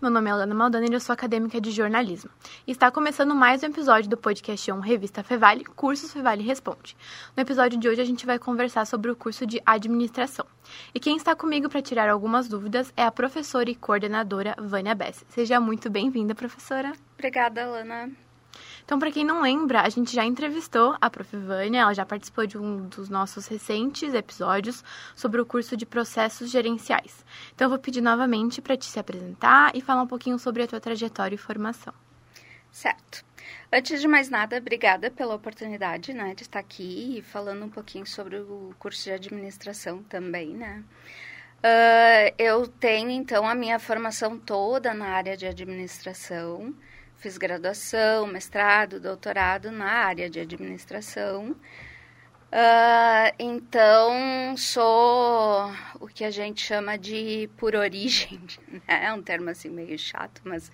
meu nome é Alana Maldana e eu sou acadêmica de jornalismo. Está começando mais um episódio do podcast 1 Revista Fevale, Cursos Fevale Responde. No episódio de hoje a gente vai conversar sobre o curso de administração. E quem está comigo para tirar algumas dúvidas é a professora e coordenadora Vânia Bess. Seja muito bem-vinda, professora. Obrigada, Alana. Então, para quem não lembra, a gente já entrevistou a Prof. Vânia, ela já participou de um dos nossos recentes episódios sobre o curso de processos gerenciais. Então, eu vou pedir novamente para te se apresentar e falar um pouquinho sobre a tua trajetória e formação. Certo. Antes de mais nada, obrigada pela oportunidade, né, de estar aqui falando um pouquinho sobre o curso de administração também, né. Uh, eu tenho, então, a minha formação toda na área de administração, Fiz graduação, mestrado, doutorado na área de administração. Uh, então, sou o que a gente chama de por origem, né? é um termo assim meio chato, mas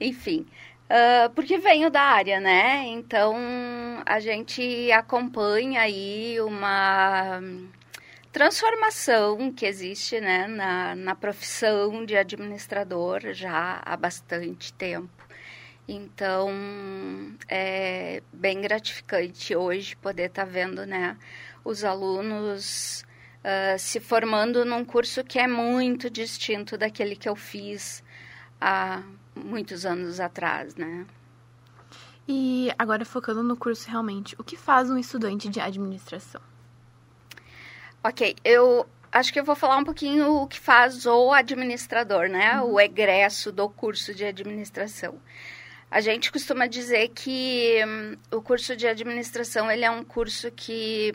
enfim, uh, porque venho da área, né? Então, a gente acompanha aí uma transformação que existe né, na, na profissão de administrador já há bastante tempo. Então, é bem gratificante hoje poder estar tá vendo, né, os alunos uh, se formando num curso que é muito distinto daquele que eu fiz há muitos anos atrás, né. E agora focando no curso realmente, o que faz um estudante de administração? Ok, eu acho que eu vou falar um pouquinho o que faz o administrador, né? Uhum. O egresso do curso de administração. A gente costuma dizer que hum, o curso de administração ele é um curso que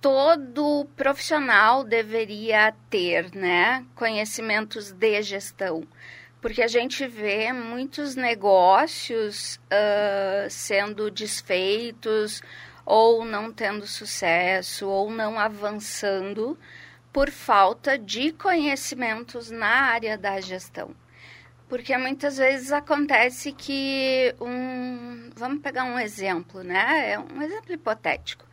todo profissional deveria ter, né? Conhecimentos de gestão. Porque a gente vê muitos negócios uh, sendo desfeitos ou não tendo sucesso ou não avançando por falta de conhecimentos na área da gestão. Porque muitas vezes acontece que um. Vamos pegar um exemplo, né? É um exemplo hipotético.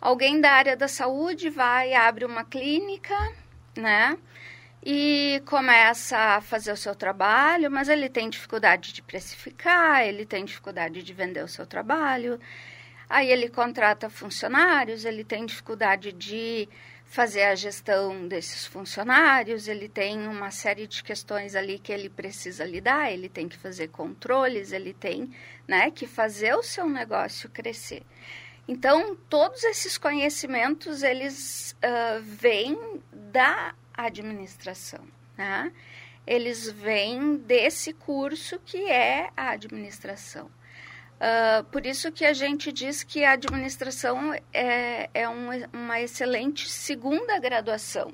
Alguém da área da saúde vai abre uma clínica, né? E começa a fazer o seu trabalho, mas ele tem dificuldade de precificar, ele tem dificuldade de vender o seu trabalho. Aí ele contrata funcionários, ele tem dificuldade de fazer a gestão desses funcionários, ele tem uma série de questões ali que ele precisa lidar, ele tem que fazer controles, ele tem né, que fazer o seu negócio crescer. Então, todos esses conhecimentos, eles uh, vêm da administração, né? Eles vêm desse curso que é a administração. Uh, por isso que a gente diz que a administração é, é um, uma excelente segunda graduação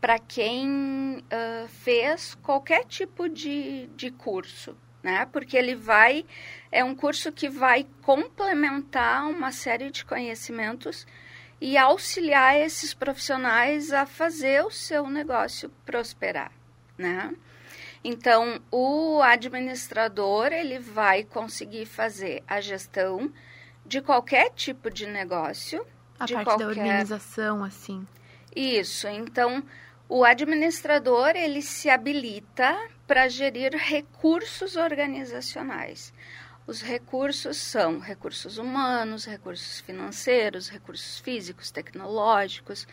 para quem uh, fez qualquer tipo de, de curso, né? Porque ele vai, é um curso que vai complementar uma série de conhecimentos e auxiliar esses profissionais a fazer o seu negócio prosperar, né? Então, o administrador, ele vai conseguir fazer a gestão de qualquer tipo de negócio. A de parte qualquer... da organização, assim. Isso. Então, o administrador, ele se habilita para gerir recursos organizacionais. Os recursos são recursos humanos, recursos financeiros, recursos físicos, tecnológicos.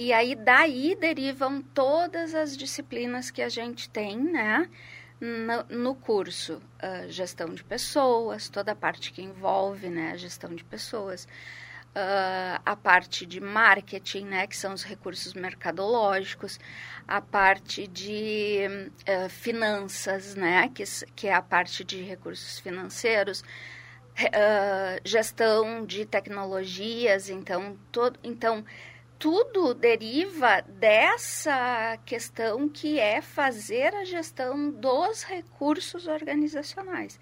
E aí daí derivam todas as disciplinas que a gente tem, né? No, no curso, uh, gestão de pessoas, toda a parte que envolve né, a gestão de pessoas, uh, a parte de marketing, né, que são os recursos mercadológicos, a parte de uh, finanças, né, que, que é a parte de recursos financeiros, gestão de tecnologias, então, todo, então tudo deriva dessa questão que é fazer a gestão dos recursos organizacionais.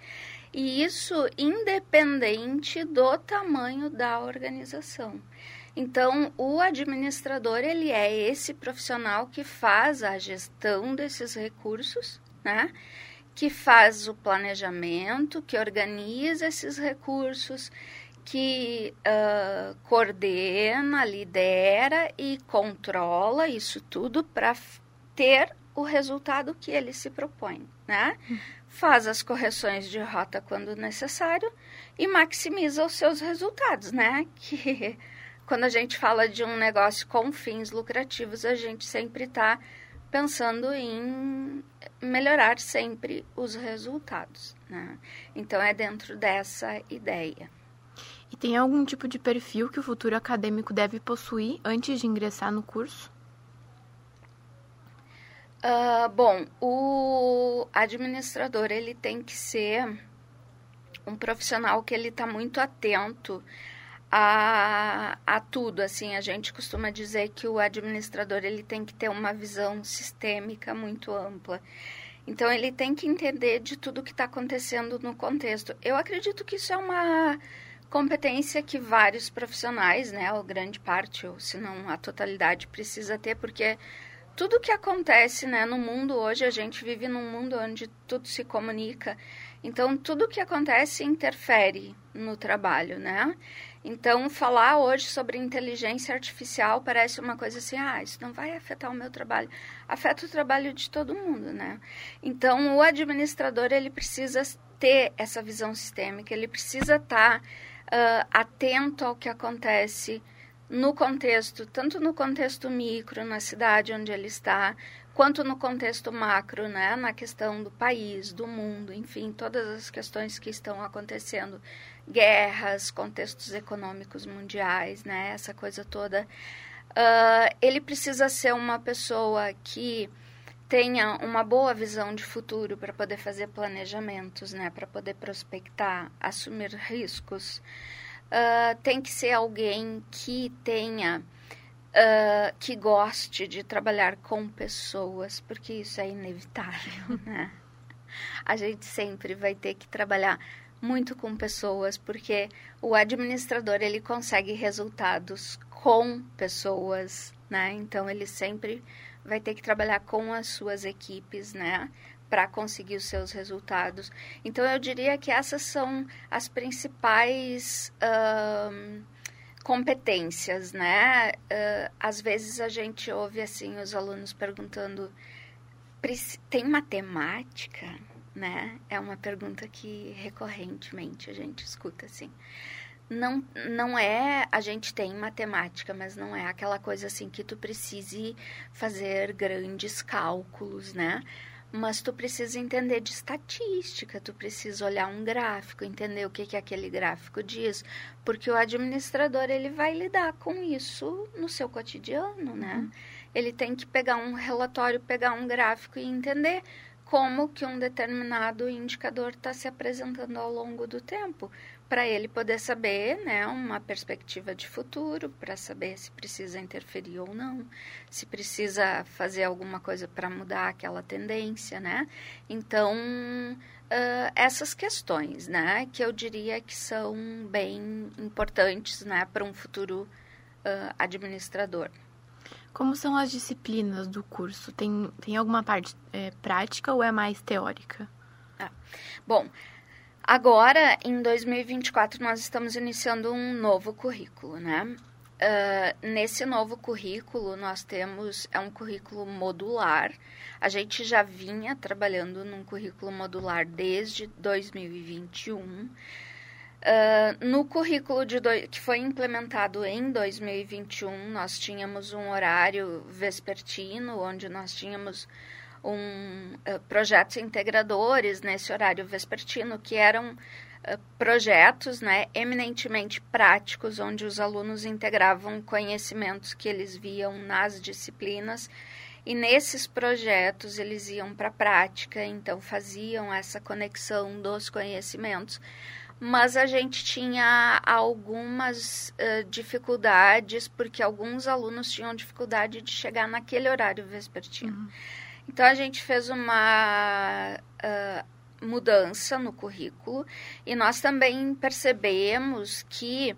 E isso independente do tamanho da organização. Então, o administrador, ele é esse profissional que faz a gestão desses recursos, né? Que faz o planejamento, que organiza esses recursos, que uh, coordena, lidera e controla isso tudo para ter o resultado que ele se propõe, né? Faz as correções de rota quando necessário e maximiza os seus resultados, né? Que quando a gente fala de um negócio com fins lucrativos, a gente sempre está pensando em melhorar sempre os resultados, né? Então é dentro dessa ideia. E tem algum tipo de perfil que o futuro acadêmico deve possuir antes de ingressar no curso? Uh, bom, o administrador ele tem que ser um profissional que ele está muito atento a, a tudo. Assim, a gente costuma dizer que o administrador ele tem que ter uma visão sistêmica muito ampla. Então ele tem que entender de tudo que está acontecendo no contexto. Eu acredito que isso é uma competência que vários profissionais, né, ou grande parte, ou se não a totalidade, precisa ter, porque tudo que acontece, né, no mundo hoje, a gente vive num mundo onde tudo se comunica. Então, tudo que acontece interfere no trabalho, né? Então, falar hoje sobre inteligência artificial parece uma coisa assim, ah, isso não vai afetar o meu trabalho. Afeta o trabalho de todo mundo, né? Então, o administrador, ele precisa ter essa visão sistêmica, ele precisa estar uh, atento ao que acontece no contexto, tanto no contexto micro, na cidade onde ele está, quanto no contexto macro, né, na questão do país, do mundo, enfim, todas as questões que estão acontecendo, guerras, contextos econômicos mundiais, né, essa coisa toda. Uh, ele precisa ser uma pessoa que tenha uma boa visão de futuro para poder fazer planejamentos, né, para poder prospectar, assumir riscos. Uh, tem que ser alguém que tenha, uh, que goste de trabalhar com pessoas, porque isso é inevitável, né? A gente sempre vai ter que trabalhar muito com pessoas, porque o administrador ele consegue resultados com pessoas, né? Então ele sempre vai ter que trabalhar com as suas equipes, né? Para conseguir os seus resultados. Então, eu diria que essas são as principais competências, né? Uh, às vezes a gente ouve assim os alunos perguntando: tem matemática? Né? É uma pergunta que recorrentemente a gente escuta assim não, não é a gente tem matemática, mas não é aquela coisa assim que tu precise fazer grandes cálculos, né? Mas tu precisa entender de estatística, tu precisa olhar um gráfico, entender o que, que aquele gráfico diz, porque o administrador ele vai lidar com isso no seu cotidiano, né? Uhum. Ele tem que pegar um relatório, pegar um gráfico e entender como que um determinado indicador está se apresentando ao longo do tempo para ele poder saber, né, uma perspectiva de futuro, para saber se precisa interferir ou não, se precisa fazer alguma coisa para mudar aquela tendência, né? Então, uh, essas questões, né, que eu diria que são bem importantes, né, para um futuro uh, administrador. Como são as disciplinas do curso? Tem, tem alguma parte é, prática ou é mais teórica? Ah, bom, Agora, em 2024, nós estamos iniciando um novo currículo, né? Uh, nesse novo currículo, nós temos, é um currículo modular. A gente já vinha trabalhando num currículo modular desde 2021. Uh, no currículo do, que foi implementado em 2021, nós tínhamos um horário vespertino, onde nós tínhamos um, uh, projetos integradores nesse horário vespertino, que eram uh, projetos né, eminentemente práticos, onde os alunos integravam conhecimentos que eles viam nas disciplinas. E nesses projetos eles iam para a prática, então faziam essa conexão dos conhecimentos mas a gente tinha algumas uh, dificuldades, porque alguns alunos tinham dificuldade de chegar naquele horário vespertino. Uhum. Então a gente fez uma uh, mudança no currículo e nós também percebemos que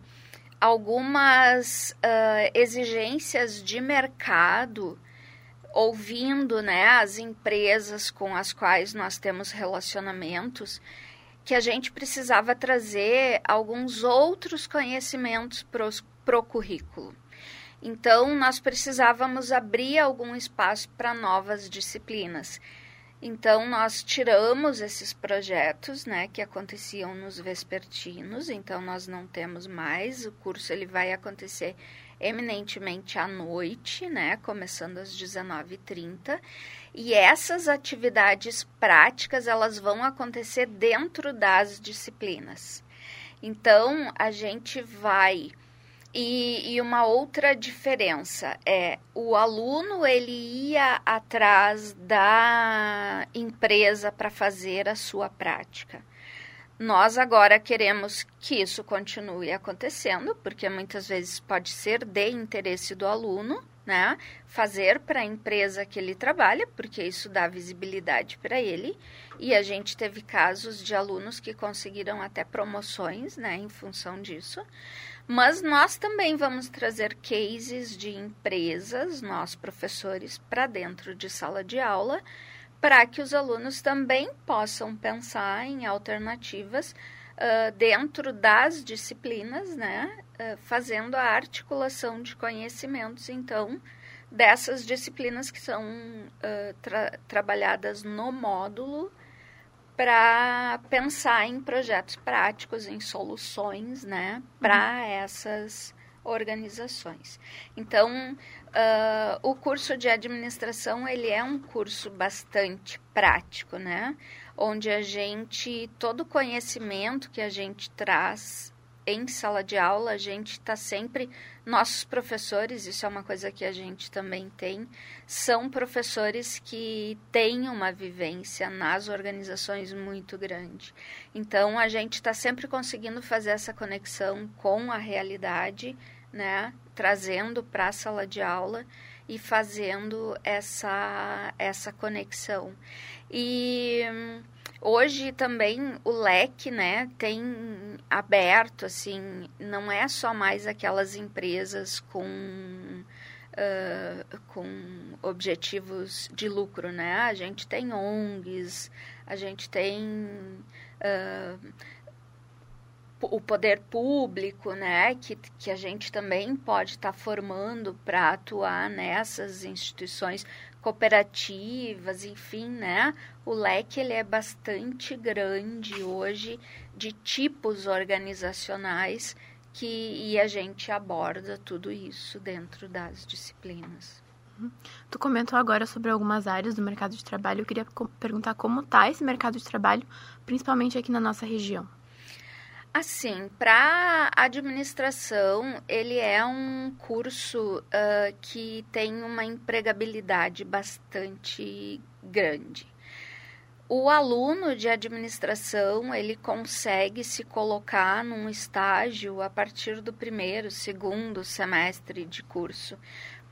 algumas uh, exigências de mercado ouvindo né, as empresas com as quais nós temos relacionamentos, que a gente precisava trazer alguns outros conhecimentos para o currículo. Então, nós precisávamos abrir algum espaço para novas disciplinas. Então, nós tiramos esses projetos, né, que aconteciam nos vespertinos, então nós não temos mais, o curso ele vai acontecer eminentemente à noite, né, começando às 19h30, e essas atividades práticas, elas vão acontecer dentro das disciplinas. Então, a gente vai e, e, uma outra diferença é o aluno ele ia atrás da empresa para fazer a sua prática. Nós agora queremos que isso continue acontecendo, porque muitas vezes pode ser de interesse do aluno, né? Fazer para a empresa que ele trabalha, porque isso dá visibilidade para ele. E a gente teve casos de alunos que conseguiram até promoções, né, em função disso. Mas nós também vamos trazer cases de empresas, nós professores, para dentro de sala de aula, para que os alunos também possam pensar em alternativas uh, dentro das disciplinas, né? Uh, fazendo a articulação de conhecimentos, então, dessas disciplinas que são uh, tra trabalhadas no módulo para pensar em projetos práticos, em soluções, né, para uhum. essas organizações. Então, uh, o curso de administração ele é um curso bastante prático, né, onde a gente todo o conhecimento que a gente traz em sala de aula, a gente está sempre. Nossos professores, isso é uma coisa que a gente também tem, são professores que têm uma vivência nas organizações muito grande. Então, a gente está sempre conseguindo fazer essa conexão com a realidade, né? Trazendo para a sala de aula e fazendo essa, essa conexão. E Hoje também o leque, né, tem aberto, assim, não é só mais aquelas empresas com, uh, com objetivos de lucro, né? A gente tem ONGs, a gente tem uh, o poder público, né, que, que a gente também pode estar tá formando para atuar nessas instituições cooperativas, enfim, né? O leque ele é bastante grande hoje de tipos organizacionais que e a gente aborda tudo isso dentro das disciplinas. Uhum. Tu comentou agora sobre algumas áreas do mercado de trabalho. Eu queria perguntar como está esse mercado de trabalho, principalmente aqui na nossa região. Assim, para administração, ele é um curso uh, que tem uma empregabilidade bastante grande. O aluno de administração, ele consegue se colocar num estágio a partir do primeiro, segundo semestre de curso,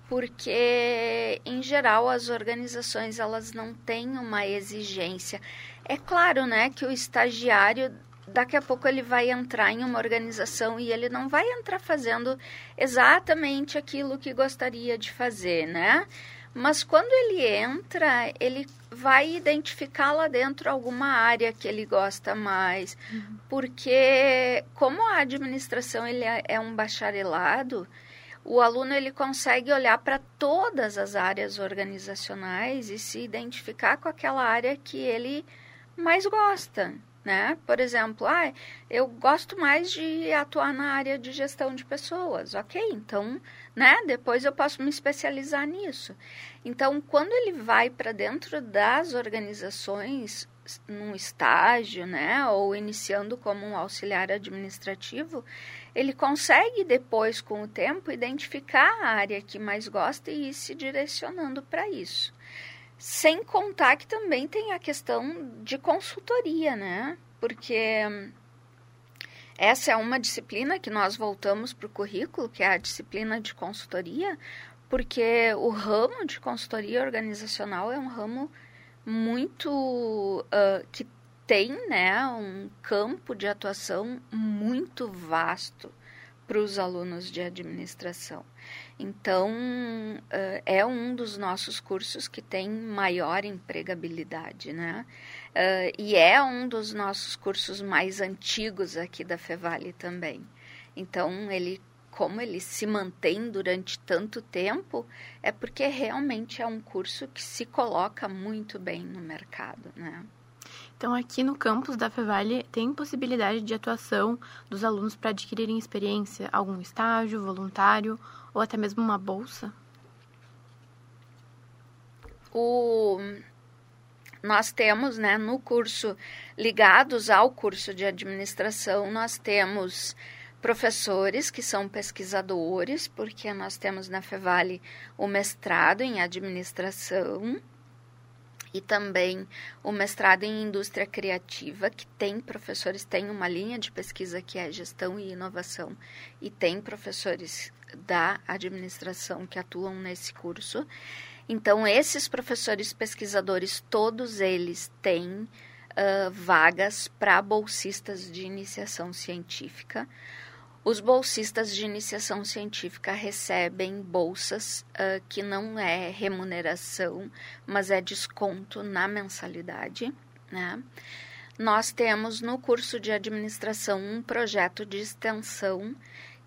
porque em geral as organizações elas não têm uma exigência. É claro, né, que o estagiário daqui a pouco ele vai entrar em uma organização e ele não vai entrar fazendo exatamente aquilo que gostaria de fazer, né? Mas quando ele entra, ele vai identificar lá dentro alguma área que ele gosta mais, uhum. porque como a administração ele é, é um bacharelado, o aluno ele consegue olhar para todas as áreas organizacionais e se identificar com aquela área que ele mais gosta né? Por exemplo, ah, eu gosto mais de atuar na área de gestão de pessoas, ok? Então, né? Depois eu posso me especializar nisso. Então, quando ele vai para dentro das organizações, num estágio, né? Ou iniciando como um auxiliar administrativo, ele consegue depois, com o tempo, identificar a área que mais gosta e ir se direcionando para isso. Sem contar que também tem a questão de consultoria, né? Porque essa é uma disciplina que nós voltamos para o currículo, que é a disciplina de consultoria, porque o ramo de consultoria organizacional é um ramo muito uh, que tem né, um campo de atuação muito vasto para os alunos de administração. Então, uh, é um dos nossos cursos que tem maior empregabilidade, né? Uh, e é um dos nossos cursos mais antigos aqui da Fevale também. Então, ele como ele se mantém durante tanto tempo é porque realmente é um curso que se coloca muito bem no mercado, né? Então, aqui no campus da Fevale, tem possibilidade de atuação dos alunos para adquirirem experiência, algum estágio, voluntário ou até mesmo uma bolsa? O... Nós temos, né, no curso, ligados ao curso de administração, nós temos professores que são pesquisadores, porque nós temos na Fevale o mestrado em administração e também o mestrado em indústria criativa, que tem professores, tem uma linha de pesquisa que é gestão e inovação, e tem professores da administração que atuam nesse curso. Então, esses professores pesquisadores, todos eles têm uh, vagas para bolsistas de iniciação científica. Os bolsistas de iniciação científica recebem bolsas uh, que não é remuneração, mas é desconto na mensalidade. Né? Nós temos no curso de administração um projeto de extensão,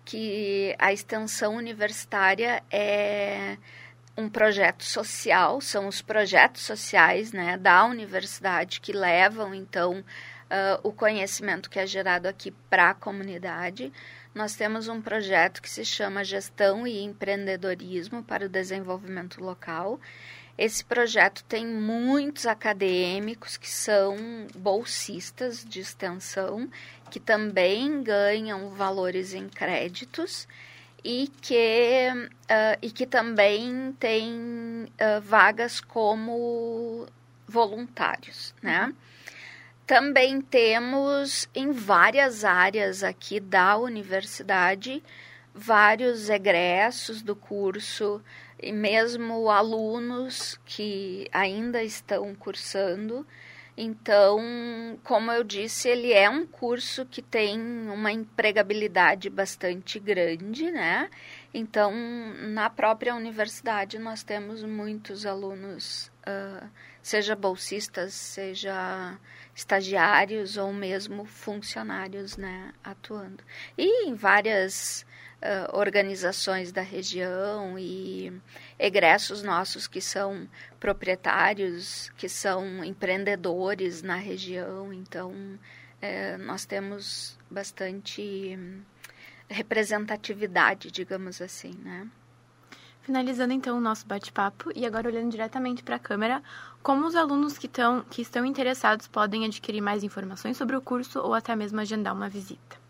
que a extensão universitária é um projeto social, são os projetos sociais né, da universidade que levam, então, uh, o conhecimento que é gerado aqui para a comunidade nós temos um projeto que se chama Gestão e Empreendedorismo para o Desenvolvimento Local. Esse projeto tem muitos acadêmicos que são bolsistas de extensão, que também ganham valores em créditos e que, uh, e que também têm uh, vagas como voluntários, né? Uhum. Também temos em várias áreas aqui da universidade vários egressos do curso e mesmo alunos que ainda estão cursando. Então, como eu disse, ele é um curso que tem uma empregabilidade bastante grande, né? Então, na própria universidade, nós temos muitos alunos, uh, seja bolsistas, seja estagiários ou mesmo funcionários né, atuando. E em várias uh, organizações da região e egressos nossos que são proprietários, que são empreendedores na região. Então, nós temos bastante representatividade, digamos assim, né? Finalizando então o nosso bate-papo e agora olhando diretamente para a câmera, como os alunos que, tão, que estão interessados podem adquirir mais informações sobre o curso ou até mesmo agendar uma visita?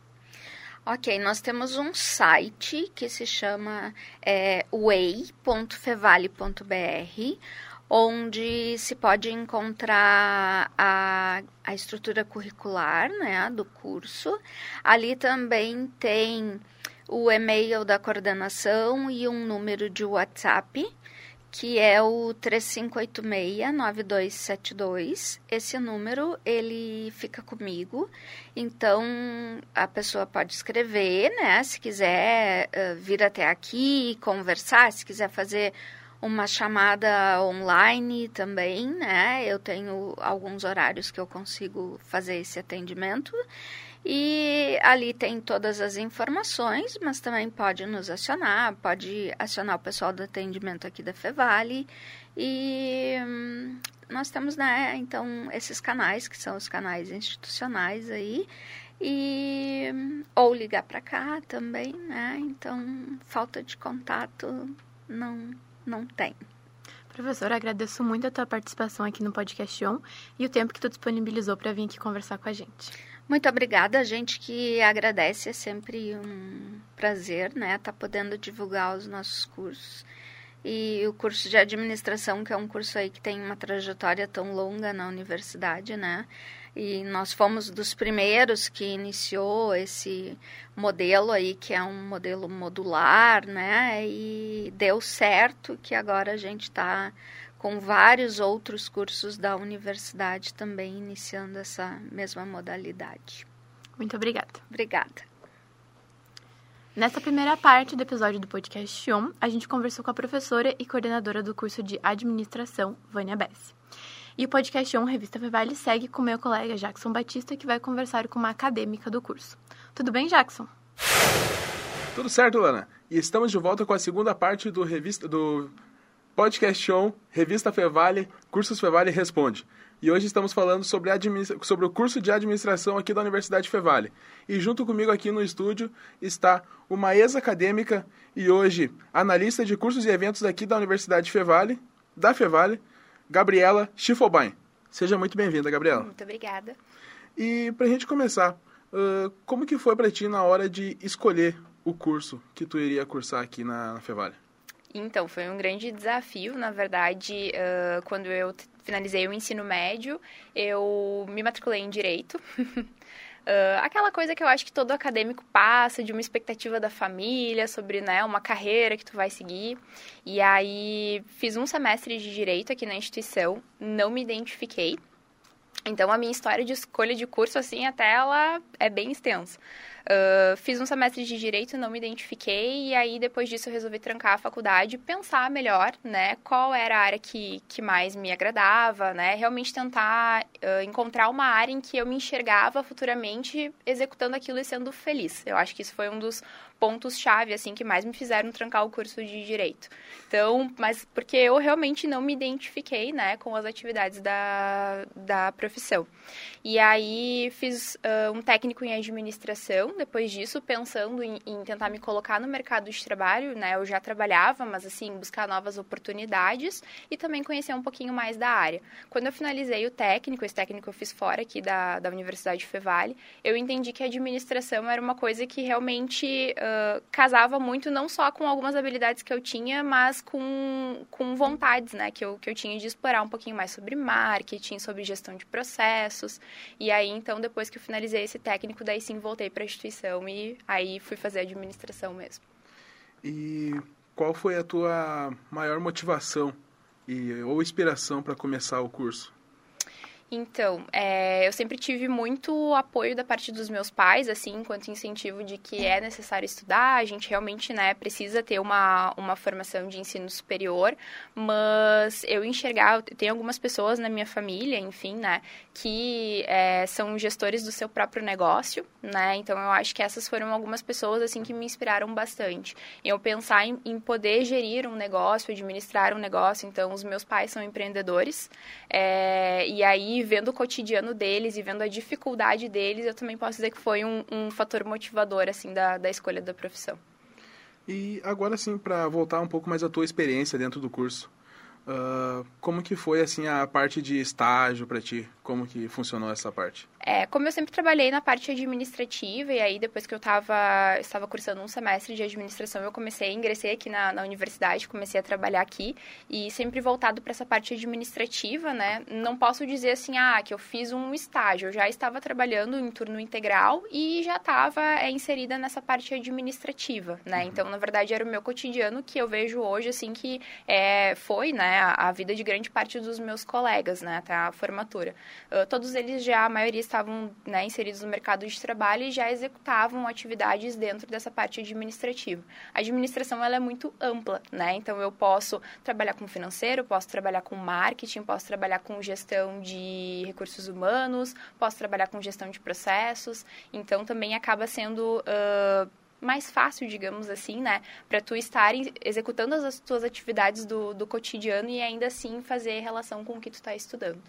Ok, nós temos um site que se chama é, way.fevale.br, onde se pode encontrar a, a estrutura curricular né, do curso. Ali também tem o e-mail da coordenação e um número de WhatsApp, que é o 3586-9272. Esse número, ele fica comigo, então a pessoa pode escrever, né? Se quiser uh, vir até aqui conversar, se quiser fazer uma chamada online também, né? Eu tenho alguns horários que eu consigo fazer esse atendimento. E ali tem todas as informações, mas também pode nos acionar, pode acionar o pessoal do atendimento aqui da Fevale. E hum, nós temos, né, então, esses canais, que são os canais institucionais aí, e ou ligar para cá também, né? Então, falta de contato não, não tem. Professora, agradeço muito a tua participação aqui no Podcast On e o tempo que tu disponibilizou para vir aqui conversar com a gente. Muito obrigada, a gente que agradece, é sempre um prazer, né, tá podendo divulgar os nossos cursos. E o curso de administração, que é um curso aí que tem uma trajetória tão longa na universidade, né? E nós fomos dos primeiros que iniciou esse modelo aí, que é um modelo modular, né? E deu certo que agora a gente está com vários outros cursos da universidade também iniciando essa mesma modalidade. Muito obrigada. Obrigada. Nessa primeira parte do episódio do podcast ON, a gente conversou com a professora e coordenadora do curso de administração, Vânia Bessi. E o podcast ON Revista Fevale segue com meu colega Jackson Batista, que vai conversar com uma acadêmica do curso. Tudo bem, Jackson? Tudo certo, Lana? E estamos de volta com a segunda parte do, revista, do podcast show Revista Fevale, Cursos Fevale Responde. E hoje estamos falando sobre, sobre o curso de administração aqui da Universidade Fevale. E junto comigo aqui no estúdio está uma ex-acadêmica e hoje analista de cursos e eventos aqui da Universidade Fevale, da Fevale, Gabriela Schiffelbein. Seja muito bem-vinda, Gabriela. Muito obrigada. E para a gente começar, como que foi para ti na hora de escolher o curso que tu iria cursar aqui na, na Fevale? Então, foi um grande desafio, na verdade, uh, quando eu finalizei o ensino médio, eu me matriculei em Direito. uh, aquela coisa que eu acho que todo acadêmico passa, de uma expectativa da família sobre né, uma carreira que tu vai seguir. E aí, fiz um semestre de Direito aqui na instituição, não me identifiquei. Então, a minha história de escolha de curso, assim, até ela é bem extensa. Uh, fiz um semestre de direito, não me identifiquei, e aí depois disso eu resolvi trancar a faculdade, pensar melhor, né, qual era a área que, que mais me agradava, né, realmente tentar uh, encontrar uma área em que eu me enxergava futuramente executando aquilo e sendo feliz. Eu acho que isso foi um dos pontos-chave, assim, que mais me fizeram trancar o curso de Direito. Então, mas porque eu realmente não me identifiquei, né, com as atividades da, da profissão. E aí, fiz uh, um técnico em administração, depois disso, pensando em, em, tentar me colocar no mercado de trabalho, né, eu já trabalhava, mas, assim, buscar novas oportunidades e também conhecer um pouquinho mais da área. Quando eu finalizei o técnico, esse técnico eu fiz fora aqui da, da Universidade de Fevale, eu entendi que a administração era uma coisa que realmente... Uh, casava muito não só com algumas habilidades que eu tinha, mas com, com vontades, né, que eu, que eu tinha de explorar um pouquinho mais sobre marketing, sobre gestão de processos. E aí, então, depois que eu finalizei esse técnico, daí sim voltei para a instituição e aí fui fazer administração mesmo. E qual foi a tua maior motivação e, ou inspiração para começar o curso? Então, é, eu sempre tive muito apoio da parte dos meus pais, assim, enquanto incentivo de que é necessário estudar, a gente realmente, né, precisa ter uma, uma formação de ensino superior, mas eu enxergar, tem algumas pessoas na minha família, enfim, né, que é, são gestores do seu próprio negócio, né, então eu acho que essas foram algumas pessoas, assim, que me inspiraram bastante. Eu pensar em, em poder gerir um negócio, administrar um negócio, então os meus pais são empreendedores, é, e aí vendo o cotidiano deles e vendo a dificuldade deles, eu também posso dizer que foi um, um fator motivador, assim, da, da escolha da profissão. E agora, sim, para voltar um pouco mais à tua experiência dentro do curso, uh, como que foi, assim, a parte de estágio para ti? Como que funcionou essa parte? É, como eu sempre trabalhei na parte administrativa, e aí depois que eu tava, estava cursando um semestre de administração, eu comecei, ingressei aqui na, na universidade, comecei a trabalhar aqui, e sempre voltado para essa parte administrativa, né? Não posso dizer assim, ah, que eu fiz um estágio, eu já estava trabalhando em turno integral e já estava é, inserida nessa parte administrativa, né? Uhum. Então, na verdade, era o meu cotidiano que eu vejo hoje, assim, que é, foi, né, a, a vida de grande parte dos meus colegas, né, até a formatura. Uh, todos eles já, a maioria estavam né, inseridos no mercado de trabalho e já executavam atividades dentro dessa parte administrativa. A administração ela é muito ampla, né? Então eu posso trabalhar com financeiro, posso trabalhar com marketing, posso trabalhar com gestão de recursos humanos, posso trabalhar com gestão de processos. Então também acaba sendo uh, mais fácil, digamos assim, né? Para tu estar executando as tuas atividades do, do cotidiano e ainda assim fazer relação com o que tu está estudando.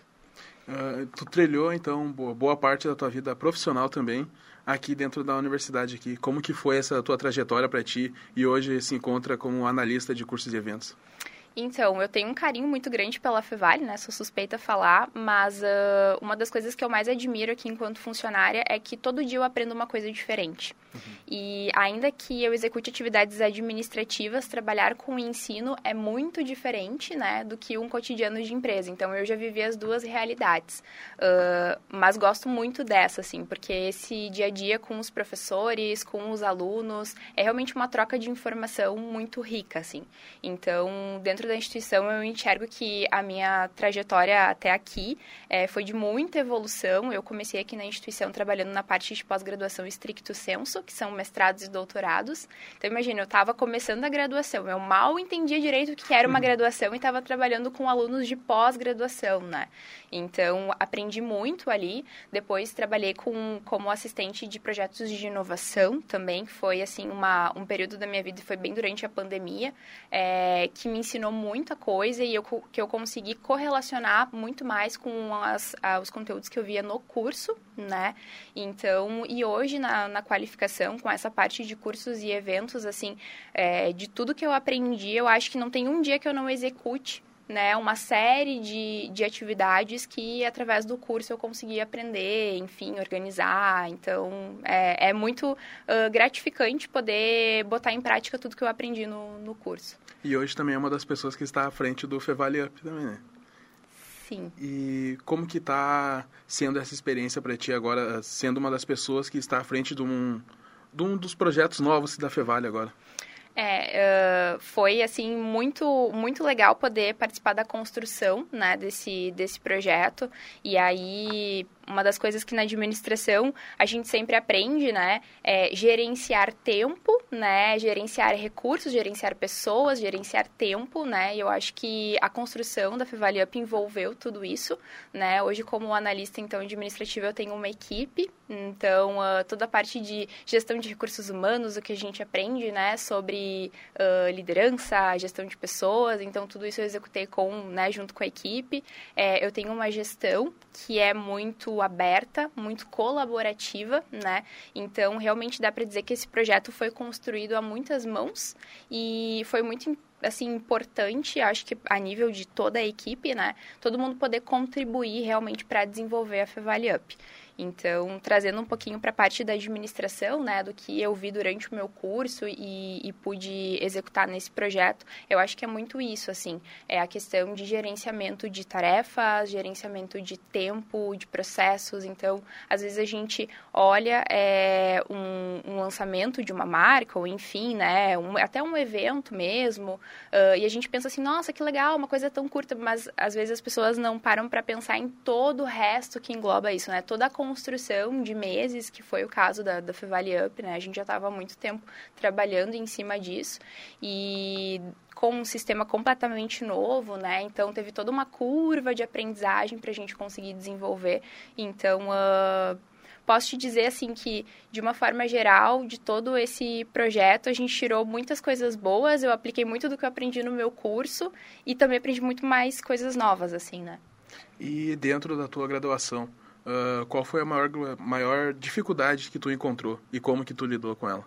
Uh, tu trilhou, então, boa parte da tua vida profissional também aqui dentro da universidade aqui. Como que foi essa tua trajetória para ti e hoje se encontra como analista de cursos e eventos? Então, eu tenho um carinho muito grande pela Fevale, né? Sou suspeita a falar, mas uh, uma das coisas que eu mais admiro aqui enquanto funcionária é que todo dia eu aprendo uma coisa diferente. Uhum. E ainda que eu execute atividades administrativas, trabalhar com o ensino é muito diferente, né, do que um cotidiano de empresa. Então, eu já vivi as duas realidades. Uh, mas gosto muito dessa, assim, porque esse dia a dia com os professores, com os alunos, é realmente uma troca de informação muito rica, assim. Então, dentro dentro da instituição eu enxergo que a minha trajetória até aqui é, foi de muita evolução. Eu comecei aqui na instituição trabalhando na parte de pós-graduação estricto senso, que são mestrados e doutorados. Então, imagina, eu estava começando a graduação, eu mal entendia direito o que era uma uhum. graduação e estava trabalhando com alunos de pós-graduação, né? Então, aprendi muito ali. Depois, trabalhei com, como assistente de projetos de inovação também, que foi, assim, uma, um período da minha vida, foi bem durante a pandemia, é, que me ensinou muita coisa e eu, que eu consegui correlacionar muito mais com as, os conteúdos que eu via no curso, né? Então, e hoje na, na qualificação, com essa parte de cursos e eventos, assim, é, de tudo que eu aprendi, eu acho que não tem um dia que eu não execute né, uma série de, de atividades que, através do curso, eu consegui aprender, enfim, organizar. Então, é, é muito uh, gratificante poder botar em prática tudo que eu aprendi no, no curso. E hoje também é uma das pessoas que está à frente do Fevale Up também, né? Sim. E como que está sendo essa experiência para ti agora, sendo uma das pessoas que está à frente de um, de um dos projetos novos da Fevale agora? É, uh, foi assim muito muito legal poder participar da construção né, desse, desse projeto. E aí uma das coisas que na administração a gente sempre aprende, né, é gerenciar tempo, né, gerenciar recursos, gerenciar pessoas, gerenciar tempo, né, e eu acho que a construção da Fevali Up envolveu tudo isso, né, hoje como analista, então, administrativa eu tenho uma equipe, então, uh, toda a parte de gestão de recursos humanos, o que a gente aprende, né, sobre uh, liderança, gestão de pessoas, então, tudo isso eu executei com, né, junto com a equipe. É, eu tenho uma gestão que é muito aberta, muito colaborativa, né, então, realmente dá para dizer que esse projeto foi construído a muitas mãos e foi muito assim importante, acho que a nível de toda a equipe, né, todo mundo poder contribuir realmente para desenvolver a Fevali Up. Então, trazendo um pouquinho para a parte da administração, né, do que eu vi durante o meu curso e, e, pude executar nesse projeto, eu acho que é muito isso, assim, é a questão de gerenciamento de tarefas, gerenciamento de tempo, de processos. Então, às vezes a gente olha é, um, um lançamento de uma marca, ou enfim, né, um, até um evento mesmo, uh, e a gente pensa assim, nossa, que legal, uma coisa tão curta, mas às vezes as pessoas não param para pensar em todo o resto que engloba isso, né, toda a construção de meses, que foi o caso da, da Fevali Up, né? A gente já estava há muito tempo trabalhando em cima disso e com um sistema completamente novo, né? Então teve toda uma curva de aprendizagem para a gente conseguir desenvolver. Então uh, posso te dizer assim que de uma forma geral de todo esse projeto a gente tirou muitas coisas boas. Eu apliquei muito do que eu aprendi no meu curso e também aprendi muito mais coisas novas, assim, né? E dentro da tua graduação, uh, qual foi a maior, maior dificuldade que tu encontrou e como que tu lidou com ela?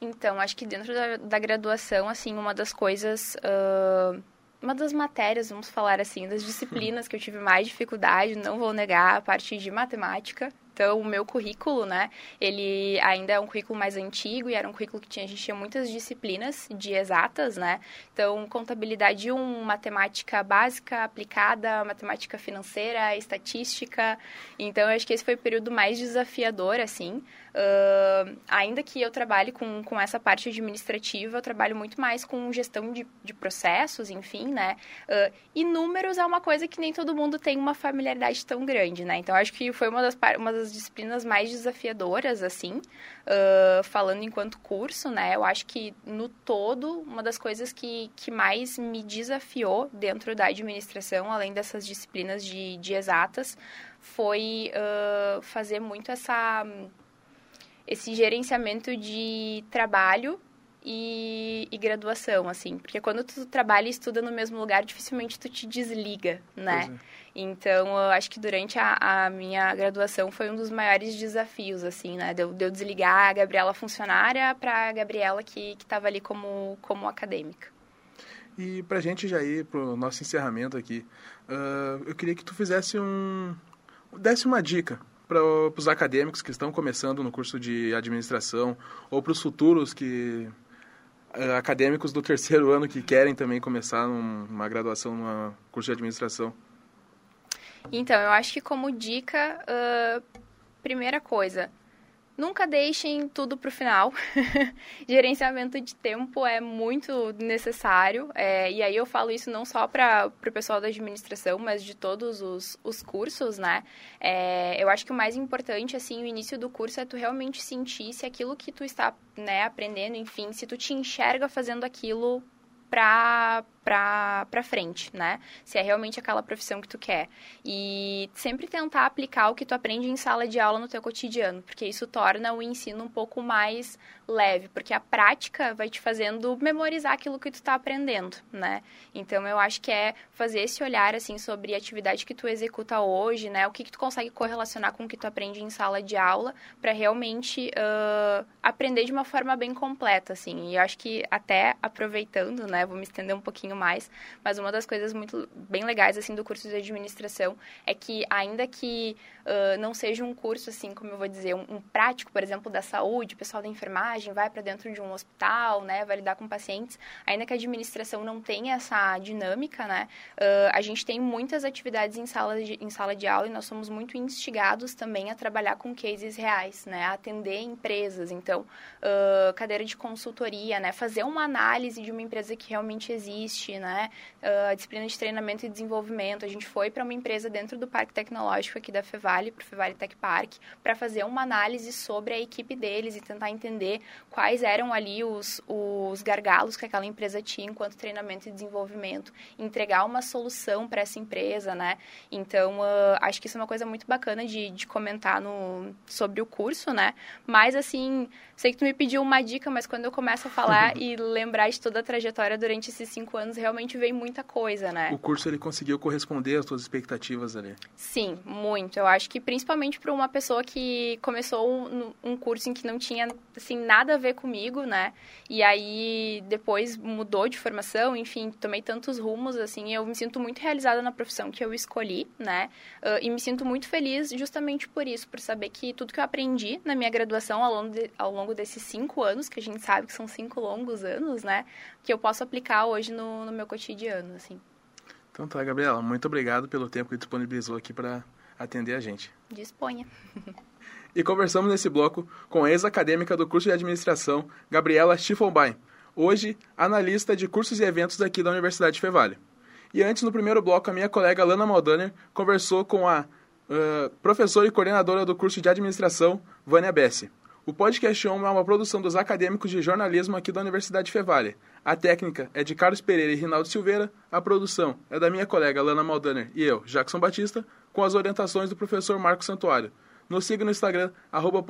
Então, acho que dentro da, da graduação, assim, uma das coisas... Uh, uma das matérias, vamos falar assim, das disciplinas que eu tive mais dificuldade, não vou negar, a parte de matemática. Então, o meu currículo, né, ele ainda é um currículo mais antigo e era um currículo que tinha, a gente tinha muitas disciplinas de exatas, né? Então, contabilidade 1, matemática básica, aplicada, matemática financeira, estatística. Então, eu acho que esse foi o período mais desafiador, assim. Uh, ainda que eu trabalhe com, com essa parte administrativa, eu trabalho muito mais com gestão de, de processos, enfim, né? Uh, e números é uma coisa que nem todo mundo tem uma familiaridade tão grande, né? Então, acho que foi uma das, uma das disciplinas mais desafiadoras, assim, uh, falando enquanto curso, né? Eu acho que, no todo, uma das coisas que, que mais me desafiou dentro da administração, além dessas disciplinas de, de exatas, foi fazer muito essa esse gerenciamento de trabalho e, e, graduação, assim. Porque quando tu trabalha e estuda no mesmo lugar, dificilmente tu te desliga, né? É. Então, eu acho que durante a, a, minha graduação foi um dos maiores desafios, assim, né? De eu, de eu desligar a Gabriela funcionária para a Gabriela que estava ali como, como acadêmica. E pra gente já ir pro nosso encerramento aqui, uh, eu queria que tu fizesse um... desse uma dica para os acadêmicos que estão começando no curso de administração ou para os futuros que uh, acadêmicos do terceiro ano que querem também começar uma graduação no curso de administração? Então, eu acho que como dica, uh, primeira coisa, nunca deixem tudo para o final. Gerenciamento de tempo é muito necessário. É, e aí eu falo isso não só para o pessoal da administração, mas de todos os, os cursos, né? É, eu acho que o mais importante, assim, o início do curso é tu realmente sentir se aquilo que tu está né, aprendendo, enfim, se tu te enxerga fazendo aquilo para pra, pra frente, né? Se é realmente aquela profissão que tu quer. E sempre tentar aplicar o que tu aprende em sala de aula no teu cotidiano, porque isso torna o ensino um pouco mais leve, porque a prática vai te fazendo memorizar aquilo que tu está aprendendo, né? Então, eu acho que é fazer esse olhar, assim, sobre a atividade que tu executa hoje, né? O que, que tu consegue correlacionar com o que tu aprende em sala de aula para realmente uh, aprender de uma forma bem completa, assim. E eu acho que até aproveitando, né? Vou me estender um pouquinho pouquinho mais, mas uma das coisas muito bem legais assim do curso de administração é que ainda que uh, não seja um curso assim, como eu vou dizer, um, um prático, por exemplo, da saúde, o pessoal da enfermagem vai para dentro de um hospital, né, vai lidar com pacientes, ainda que a administração não tenha essa dinâmica, né, uh, a gente tem muitas atividades em sala de, em sala de aula e nós somos muito instigados também a trabalhar com cases reais, né, a atender empresas, então uh, cadeira de consultoria, né, fazer uma análise de uma empresa que realmente existe né? Uh, a disciplina de treinamento e desenvolvimento. A gente foi para uma empresa dentro do Parque Tecnológico aqui da Fevale, para o Fevale Tech Park, para fazer uma análise sobre a equipe deles e tentar entender quais eram ali os, os gargalos que aquela empresa tinha enquanto treinamento e desenvolvimento, entregar uma solução para essa empresa, né? Então, uh, acho que isso é uma coisa muito bacana de, de comentar no, sobre o curso, né? Mas, assim, sei que tu me pediu uma dica, mas quando eu começo a falar e lembrar de toda a trajetória durante esses cinco anos, anos realmente veio muita coisa, né? O curso ele conseguiu corresponder às suas expectativas ali? Sim, muito. Eu acho que principalmente para uma pessoa que começou um, um, curso em que não tinha assim nada a ver comigo, né? E aí depois mudou de formação, enfim, tomei tantos rumos assim, eu me sinto muito realizada na profissão que eu escolhi, né? Uh, e me sinto muito feliz justamente por isso, por saber que tudo que eu aprendi na minha graduação ao longo, de, ao longo desses cinco anos, que a gente sabe que são cinco longos anos, né? Que eu posso aplicar hoje no no, meu cotidiano, assim. Então tá, Gabriela, muito obrigado pelo tempo que disponibilizou aqui para atender a gente. Disponha. e conversamos nesse bloco com a ex-acadêmica do curso de administração, Gabriela Schiffelbein, hoje analista de cursos e eventos aqui da Universidade de Fevale. E antes, no primeiro bloco, a minha colega Lana Maldaner conversou com a uh, professora e coordenadora do curso de administração, Vânia Bessi. O Podcast On é uma produção dos acadêmicos de jornalismo aqui da Universidade Fevale. A técnica é de Carlos Pereira e Rinaldo Silveira, a produção é da minha colega Lana Maldaner e eu, Jackson Batista, com as orientações do professor Marco Santuário. Nos siga no Instagram, arroba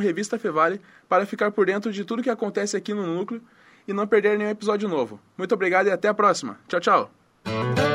Revista Fevale, para ficar por dentro de tudo que acontece aqui no Núcleo e não perder nenhum episódio novo. Muito obrigado e até a próxima. Tchau, tchau!